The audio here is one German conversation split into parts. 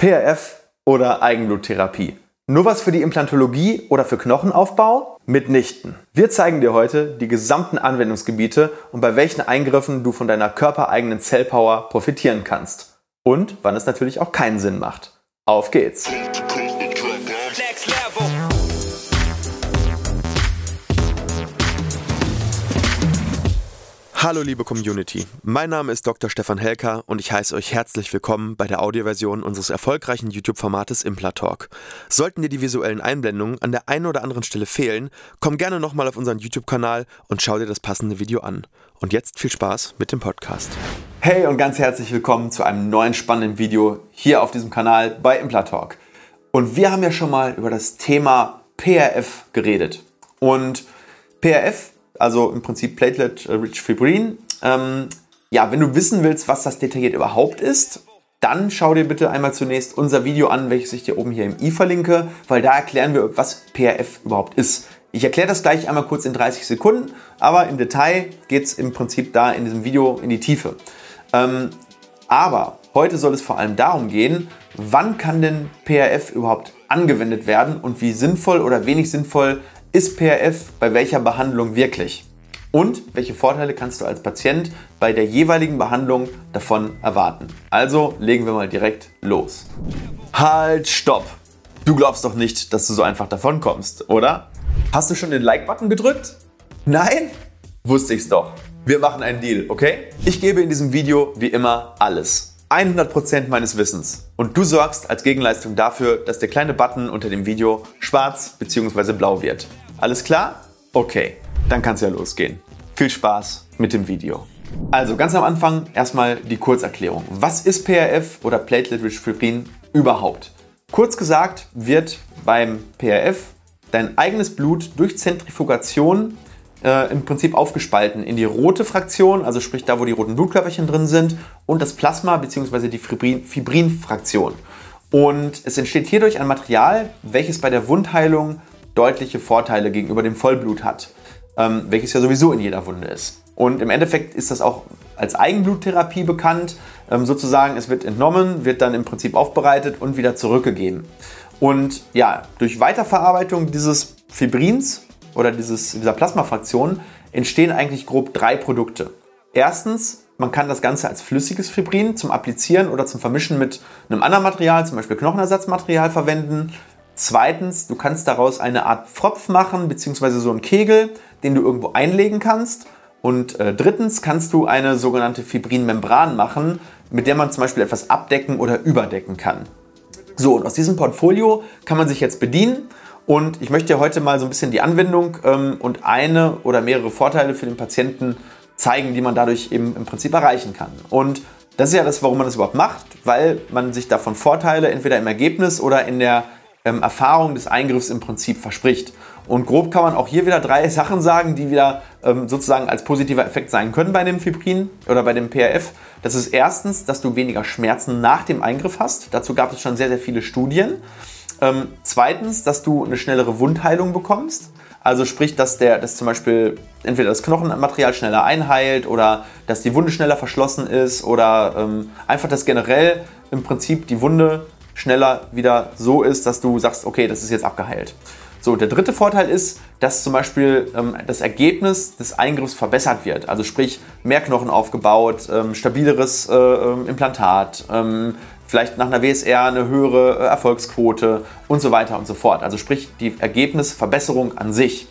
PRF oder Eigenbluttherapie. Nur was für die Implantologie oder für Knochenaufbau? Mitnichten. Wir zeigen dir heute die gesamten Anwendungsgebiete und bei welchen Eingriffen du von deiner körpereigenen Zellpower profitieren kannst. Und wann es natürlich auch keinen Sinn macht. Auf geht's! Hallo liebe Community, mein Name ist Dr. Stefan Helker und ich heiße euch herzlich willkommen bei der Audioversion unseres erfolgreichen YouTube-Formates Implatalk. Sollten dir die visuellen Einblendungen an der einen oder anderen Stelle fehlen, komm gerne nochmal auf unseren YouTube-Kanal und schau dir das passende Video an. Und jetzt viel Spaß mit dem Podcast. Hey und ganz herzlich willkommen zu einem neuen spannenden Video hier auf diesem Kanal bei Implatalk. Und wir haben ja schon mal über das Thema PRF geredet. Und PRF also im Prinzip Platelet-Rich Fibrin. Ähm, ja, wenn du wissen willst, was das detailliert überhaupt ist, dann schau dir bitte einmal zunächst unser Video an, welches ich dir oben hier im i verlinke, weil da erklären wir, was PRF überhaupt ist. Ich erkläre das gleich einmal kurz in 30 Sekunden, aber im Detail geht es im Prinzip da in diesem Video in die Tiefe. Ähm, aber heute soll es vor allem darum gehen, wann kann denn PRF überhaupt angewendet werden und wie sinnvoll oder wenig sinnvoll ist PRF bei welcher Behandlung wirklich? Und welche Vorteile kannst du als Patient bei der jeweiligen Behandlung davon erwarten? Also legen wir mal direkt los. Halt, stopp! Du glaubst doch nicht, dass du so einfach davon kommst, oder? Hast du schon den Like-Button gedrückt? Nein? Wusste ich's doch. Wir machen einen Deal, okay? Ich gebe in diesem Video wie immer alles. 100% meines Wissens. Und du sorgst als Gegenleistung dafür, dass der kleine Button unter dem Video schwarz bzw. blau wird. Alles klar? Okay, dann kann es ja losgehen. Viel Spaß mit dem Video. Also ganz am Anfang erstmal die Kurzerklärung. Was ist PRF oder Platelet-Rich Fibrin überhaupt? Kurz gesagt wird beim PRF dein eigenes Blut durch Zentrifugation äh, im Prinzip aufgespalten in die rote Fraktion, also sprich da, wo die roten Blutkörperchen drin sind, und das Plasma bzw. die Fibrin-Fraktion. Und es entsteht hierdurch ein Material, welches bei der Wundheilung deutliche Vorteile gegenüber dem Vollblut hat, ähm, welches ja sowieso in jeder Wunde ist. Und im Endeffekt ist das auch als Eigenbluttherapie bekannt. Ähm, sozusagen, es wird entnommen, wird dann im Prinzip aufbereitet und wieder zurückgegeben. Und ja, durch Weiterverarbeitung dieses Fibrins oder dieses, dieser Plasmafraktion entstehen eigentlich grob drei Produkte. Erstens, man kann das Ganze als flüssiges Fibrin zum Applizieren oder zum Vermischen mit einem anderen Material, zum Beispiel Knochenersatzmaterial, verwenden. Zweitens, du kannst daraus eine Art Pfropf machen, beziehungsweise so einen Kegel, den du irgendwo einlegen kannst. Und äh, drittens kannst du eine sogenannte Fibrinmembran machen, mit der man zum Beispiel etwas abdecken oder überdecken kann. So, und aus diesem Portfolio kann man sich jetzt bedienen und ich möchte dir heute mal so ein bisschen die Anwendung ähm, und eine oder mehrere Vorteile für den Patienten zeigen, die man dadurch eben im Prinzip erreichen kann. Und das ist ja das, warum man das überhaupt macht, weil man sich davon Vorteile entweder im Ergebnis oder in der ähm, Erfahrung des Eingriffs im Prinzip verspricht. Und grob kann man auch hier wieder drei Sachen sagen, die wieder ähm, sozusagen als positiver Effekt sein können bei dem Fibrin oder bei dem PRF. Das ist erstens, dass du weniger Schmerzen nach dem Eingriff hast. Dazu gab es schon sehr, sehr viele Studien. Ähm, zweitens, dass du eine schnellere Wundheilung bekommst. Also sprich, dass, der, dass zum Beispiel entweder das Knochenmaterial schneller einheilt oder dass die Wunde schneller verschlossen ist oder ähm, einfach, dass generell im Prinzip die Wunde schneller wieder so ist, dass du sagst, okay, das ist jetzt abgeheilt. So, der dritte Vorteil ist, dass zum Beispiel ähm, das Ergebnis des Eingriffs verbessert wird. Also sprich, mehr Knochen aufgebaut, ähm, stabileres äh, ähm, Implantat, ähm, vielleicht nach einer WSR eine höhere äh, Erfolgsquote und so weiter und so fort. Also sprich die Ergebnisverbesserung an sich.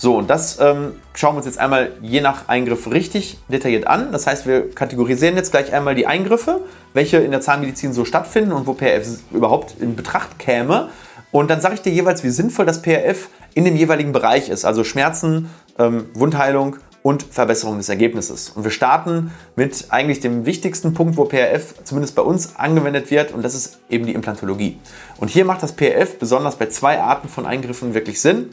So, und das ähm, schauen wir uns jetzt einmal je nach Eingriff richtig detailliert an. Das heißt, wir kategorisieren jetzt gleich einmal die Eingriffe, welche in der Zahnmedizin so stattfinden und wo PRF überhaupt in Betracht käme. Und dann sage ich dir jeweils, wie sinnvoll das PRF in dem jeweiligen Bereich ist. Also Schmerzen, ähm, Wundheilung und Verbesserung des Ergebnisses. Und wir starten mit eigentlich dem wichtigsten Punkt, wo PRF zumindest bei uns angewendet wird, und das ist eben die Implantologie. Und hier macht das PRF besonders bei zwei Arten von Eingriffen wirklich Sinn.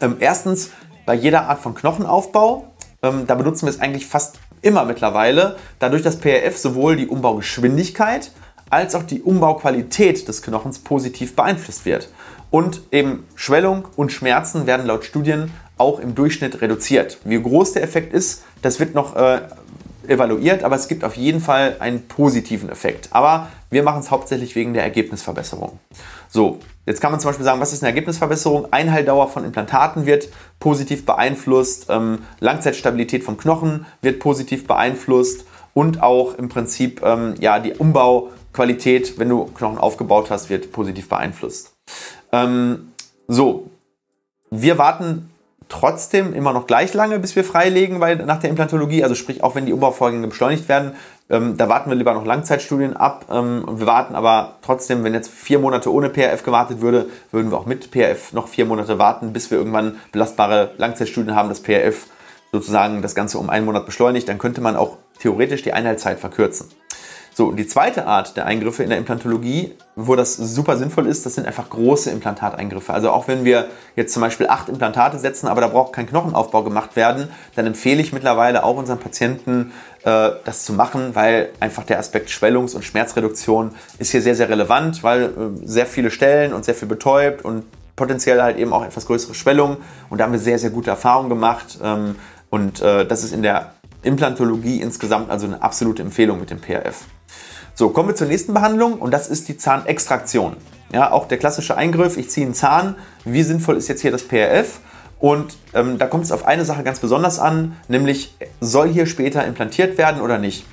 Ähm, erstens bei jeder Art von Knochenaufbau. Ähm, da benutzen wir es eigentlich fast immer mittlerweile, dadurch, dass PRF sowohl die Umbaugeschwindigkeit als auch die Umbauqualität des Knochens positiv beeinflusst wird. Und eben Schwellung und Schmerzen werden laut Studien auch im Durchschnitt reduziert. Wie groß der Effekt ist, das wird noch äh, evaluiert, aber es gibt auf jeden Fall einen positiven Effekt. Aber wir machen es hauptsächlich wegen der Ergebnisverbesserung. So, jetzt kann man zum Beispiel sagen, was ist eine Ergebnisverbesserung? Einheildauer von Implantaten wird positiv beeinflusst, ähm, Langzeitstabilität vom Knochen wird positiv beeinflusst und auch im Prinzip ähm, ja, die Umbauqualität, wenn du Knochen aufgebaut hast, wird positiv beeinflusst. Ähm, so, wir warten trotzdem immer noch gleich lange, bis wir freilegen bei, nach der Implantologie. Also sprich, auch wenn die Umbauvorgänge beschleunigt werden, ähm, da warten wir lieber noch Langzeitstudien ab. Ähm, wir warten aber trotzdem, wenn jetzt vier Monate ohne PRF gewartet würde, würden wir auch mit PRF noch vier Monate warten, bis wir irgendwann belastbare Langzeitstudien haben, das PRF sozusagen das Ganze um einen Monat beschleunigt. Dann könnte man auch theoretisch die Einheitszeit verkürzen. So, die zweite Art der Eingriffe in der Implantologie, wo das super sinnvoll ist, das sind einfach große Implantateingriffe. Also auch wenn wir jetzt zum Beispiel acht Implantate setzen, aber da braucht kein Knochenaufbau gemacht werden, dann empfehle ich mittlerweile auch unseren Patienten, äh, das zu machen, weil einfach der Aspekt Schwellungs- und Schmerzreduktion ist hier sehr, sehr relevant, weil äh, sehr viele Stellen und sehr viel betäubt und potenziell halt eben auch etwas größere Schwellung. Und da haben wir sehr, sehr gute Erfahrungen gemacht. Ähm, und äh, das ist in der Implantologie insgesamt also eine absolute Empfehlung mit dem PRF. So, kommen wir zur nächsten Behandlung und das ist die Zahnextraktion. Ja, auch der klassische Eingriff, ich ziehe einen Zahn. Wie sinnvoll ist jetzt hier das PRF? Und ähm, da kommt es auf eine Sache ganz besonders an, nämlich soll hier später implantiert werden oder nicht?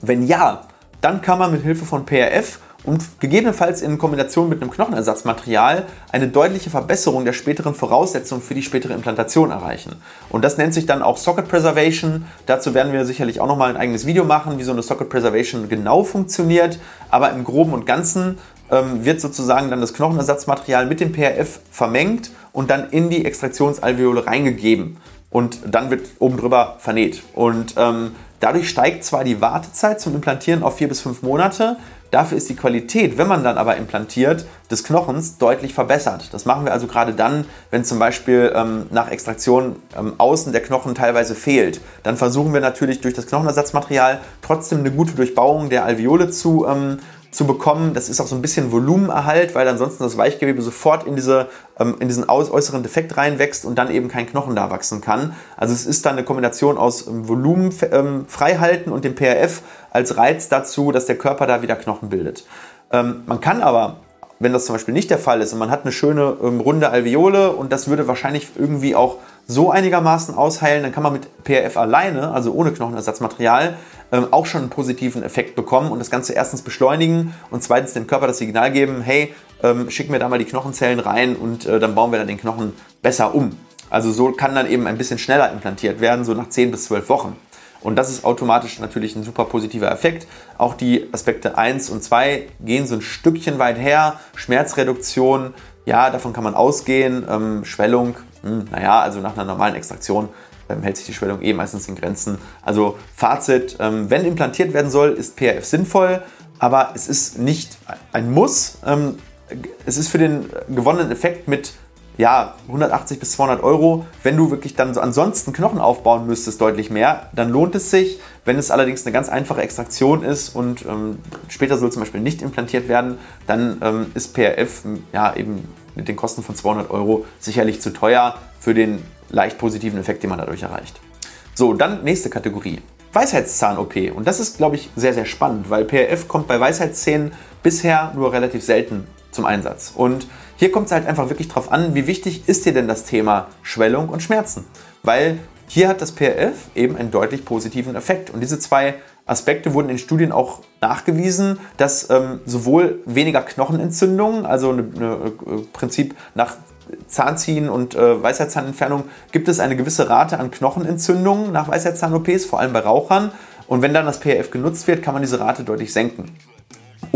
Wenn ja, dann kann man mit Hilfe von PRF und gegebenenfalls in Kombination mit einem Knochenersatzmaterial eine deutliche Verbesserung der späteren Voraussetzungen für die spätere Implantation erreichen. Und das nennt sich dann auch Socket Preservation. Dazu werden wir sicherlich auch nochmal ein eigenes Video machen, wie so eine Socket Preservation genau funktioniert. Aber im Groben und Ganzen ähm, wird sozusagen dann das Knochenersatzmaterial mit dem PRF vermengt und dann in die Extraktionsalveole reingegeben. Und dann wird oben drüber vernäht. Und ähm, dadurch steigt zwar die Wartezeit zum Implantieren auf vier bis fünf Monate, Dafür ist die Qualität, wenn man dann aber implantiert, des Knochens deutlich verbessert. Das machen wir also gerade dann, wenn zum Beispiel ähm, nach Extraktion ähm, außen der Knochen teilweise fehlt. Dann versuchen wir natürlich durch das Knochenersatzmaterial trotzdem eine gute Durchbauung der Alveole zu ähm, zu bekommen. Das ist auch so ein bisschen Volumenerhalt, weil ansonsten das Weichgewebe sofort in, diese, ähm, in diesen äußeren Defekt reinwächst und dann eben kein Knochen da wachsen kann. Also es ist dann eine Kombination aus ähm, Volumen ähm, freihalten und dem PRF als Reiz dazu, dass der Körper da wieder Knochen bildet. Ähm, man kann aber wenn das zum Beispiel nicht der Fall ist und man hat eine schöne ähm, runde Alveole und das würde wahrscheinlich irgendwie auch so einigermaßen ausheilen, dann kann man mit PRF alleine, also ohne Knochenersatzmaterial, ähm, auch schon einen positiven Effekt bekommen und das Ganze erstens beschleunigen und zweitens dem Körper das Signal geben, hey, ähm, schick mir da mal die Knochenzellen rein und äh, dann bauen wir dann den Knochen besser um. Also so kann dann eben ein bisschen schneller implantiert werden, so nach 10 bis 12 Wochen. Und das ist automatisch natürlich ein super positiver Effekt. Auch die Aspekte 1 und 2 gehen so ein Stückchen weit her. Schmerzreduktion, ja, davon kann man ausgehen. Ähm, Schwellung, hm, naja, also nach einer normalen Extraktion ähm, hält sich die Schwellung eh meistens in Grenzen. Also Fazit, ähm, wenn implantiert werden soll, ist PRF sinnvoll, aber es ist nicht ein Muss. Ähm, es ist für den gewonnenen Effekt mit ja, 180 bis 200 Euro. Wenn du wirklich dann so ansonsten Knochen aufbauen müsstest, deutlich mehr, dann lohnt es sich. Wenn es allerdings eine ganz einfache Extraktion ist und ähm, später soll zum Beispiel nicht implantiert werden, dann ähm, ist PRF ja eben mit den Kosten von 200 Euro sicherlich zu teuer für den leicht positiven Effekt, den man dadurch erreicht. So, dann nächste Kategorie. Weisheitszahn-OP. Und das ist, glaube ich, sehr, sehr spannend, weil PRF kommt bei Weisheitszähnen bisher nur relativ selten zum Einsatz. Und hier kommt es halt einfach wirklich drauf an, wie wichtig ist dir denn das Thema Schwellung und Schmerzen? Weil hier hat das PRF eben einen deutlich positiven Effekt. Und diese zwei Aspekte wurden in Studien auch nachgewiesen, dass ähm, sowohl weniger Knochenentzündungen, also ein äh, Prinzip nach Zahnziehen und äh, Weisheitszahnentfernung gibt es eine gewisse Rate an Knochenentzündungen nach Weisheitszahn-OPs, vor allem bei Rauchern. Und wenn dann das PRF genutzt wird, kann man diese Rate deutlich senken.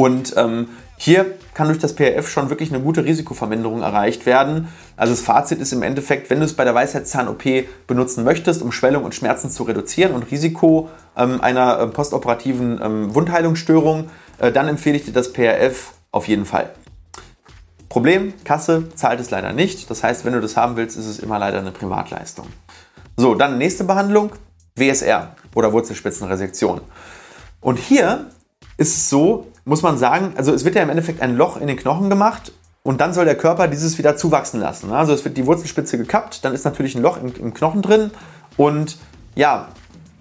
Und ähm, hier kann durch das PRF schon wirklich eine gute Risikoverminderung erreicht werden. Also das Fazit ist im Endeffekt, wenn du es bei der Weisheitszahn-OP benutzen möchtest, um Schwellung und Schmerzen zu reduzieren und Risiko ähm, einer äh, postoperativen ähm, Wundheilungsstörung, äh, dann empfehle ich dir das PRF auf jeden Fall. Problem, Kasse zahlt es leider nicht. Das heißt, wenn du das haben willst, ist es immer leider eine Privatleistung. So, dann nächste Behandlung, WSR oder Wurzelspitzenresektion. Und hier ist es so, muss man sagen, also es wird ja im Endeffekt ein Loch in den Knochen gemacht und dann soll der Körper dieses wieder zuwachsen lassen. Also es wird die Wurzelspitze gekappt, dann ist natürlich ein Loch im, im Knochen drin und ja,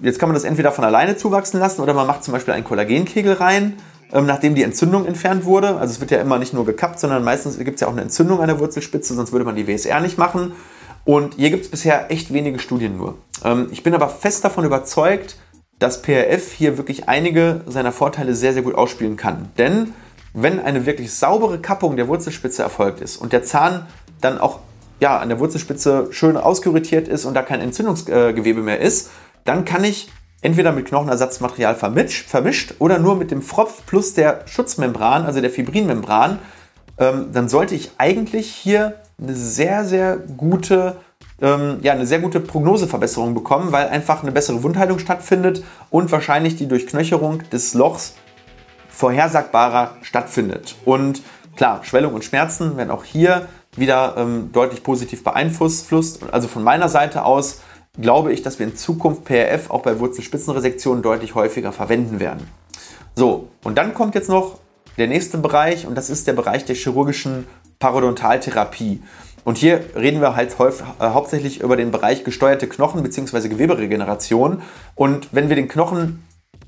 jetzt kann man das entweder von alleine zuwachsen lassen oder man macht zum Beispiel einen Kollagenkegel rein, ähm, nachdem die Entzündung entfernt wurde. Also es wird ja immer nicht nur gekappt, sondern meistens gibt es ja auch eine Entzündung an der Wurzelspitze, sonst würde man die WSR nicht machen. Und hier gibt es bisher echt wenige Studien nur. Ähm, ich bin aber fest davon überzeugt, dass PRF hier wirklich einige seiner Vorteile sehr, sehr gut ausspielen kann. Denn wenn eine wirklich saubere Kappung der Wurzelspitze erfolgt ist und der Zahn dann auch ja, an der Wurzelspitze schön auskuritiert ist und da kein Entzündungsgewebe mehr ist, dann kann ich entweder mit Knochenersatzmaterial vermischt, vermischt oder nur mit dem Fropf plus der Schutzmembran, also der Fibrinmembran, ähm, dann sollte ich eigentlich hier eine sehr, sehr gute ähm, ja, eine sehr gute Prognoseverbesserung bekommen, weil einfach eine bessere Wundheilung stattfindet und wahrscheinlich die Durchknöcherung des Lochs vorhersagbarer stattfindet. Und klar, Schwellung und Schmerzen werden auch hier wieder ähm, deutlich positiv beeinflusst. Also von meiner Seite aus glaube ich, dass wir in Zukunft PRF auch bei Wurzelspitzenresektionen deutlich häufiger verwenden werden. So, und dann kommt jetzt noch der nächste Bereich und das ist der Bereich der chirurgischen Parodontaltherapie. Und hier reden wir halt häufig, äh, hauptsächlich über den Bereich gesteuerte Knochen bzw. Geweberegeneration. Und wenn wir den Knochen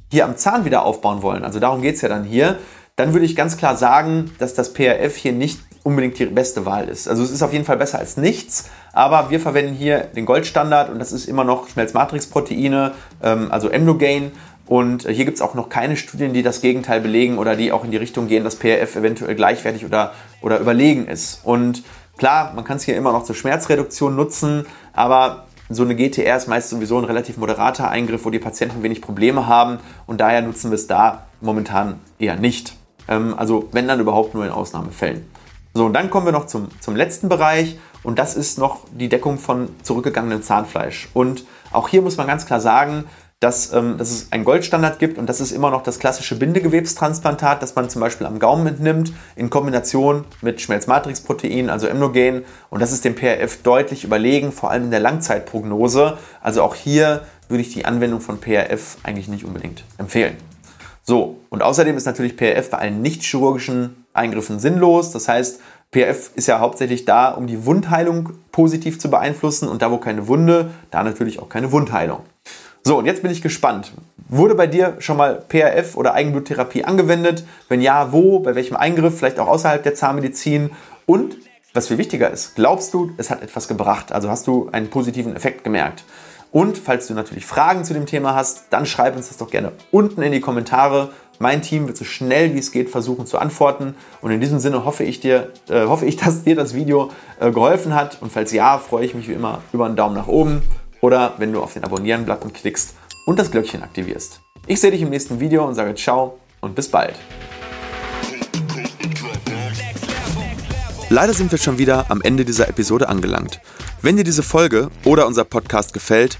hier am Zahn wieder aufbauen wollen, also darum geht es ja dann hier, dann würde ich ganz klar sagen, dass das PRF hier nicht unbedingt die beste Wahl ist. Also es ist auf jeden Fall besser als nichts, aber wir verwenden hier den Goldstandard und das ist immer noch Schmelzmatrixproteine, ähm, also Emdogain. Und hier gibt es auch noch keine Studien, die das Gegenteil belegen oder die auch in die Richtung gehen, dass PRF eventuell gleichwertig oder, oder überlegen ist. Und klar, man kann es hier immer noch zur Schmerzreduktion nutzen, aber so eine GTR ist meist sowieso ein relativ moderater Eingriff, wo die Patienten wenig Probleme haben und daher nutzen wir es da momentan eher nicht. Ähm, also wenn dann überhaupt nur in Ausnahmefällen. So, und dann kommen wir noch zum, zum letzten Bereich und das ist noch die Deckung von zurückgegangenem Zahnfleisch. Und auch hier muss man ganz klar sagen, dass, ähm, dass es einen Goldstandard gibt und das ist immer noch das klassische Bindegewebstransplantat, das man zum Beispiel am Gaumen entnimmt, in Kombination mit Schmelzmatrixprotein, also Emnogen. Und das ist dem PRF deutlich überlegen, vor allem in der Langzeitprognose. Also auch hier würde ich die Anwendung von PRF eigentlich nicht unbedingt empfehlen. So, und außerdem ist natürlich PRF bei allen nicht chirurgischen Eingriffen sinnlos. Das heißt, PRF ist ja hauptsächlich da, um die Wundheilung positiv zu beeinflussen und da, wo keine Wunde, da natürlich auch keine Wundheilung. So, und jetzt bin ich gespannt. Wurde bei dir schon mal PRF oder Eigenbluttherapie angewendet? Wenn ja, wo? Bei welchem Eingriff? Vielleicht auch außerhalb der Zahnmedizin? Und was viel wichtiger ist, glaubst du, es hat etwas gebracht? Also hast du einen positiven Effekt gemerkt? Und falls du natürlich Fragen zu dem Thema hast, dann schreib uns das doch gerne unten in die Kommentare. Mein Team wird so schnell wie es geht versuchen zu antworten. Und in diesem Sinne hoffe ich, dir, äh, hoffe ich dass dir das Video äh, geholfen hat. Und falls ja, freue ich mich wie immer über einen Daumen nach oben oder wenn du auf den Abonnieren-Button klickst und das Glöckchen aktivierst. Ich sehe dich im nächsten Video und sage ciao und bis bald. Leider sind wir schon wieder am Ende dieser Episode angelangt. Wenn dir diese Folge oder unser Podcast gefällt,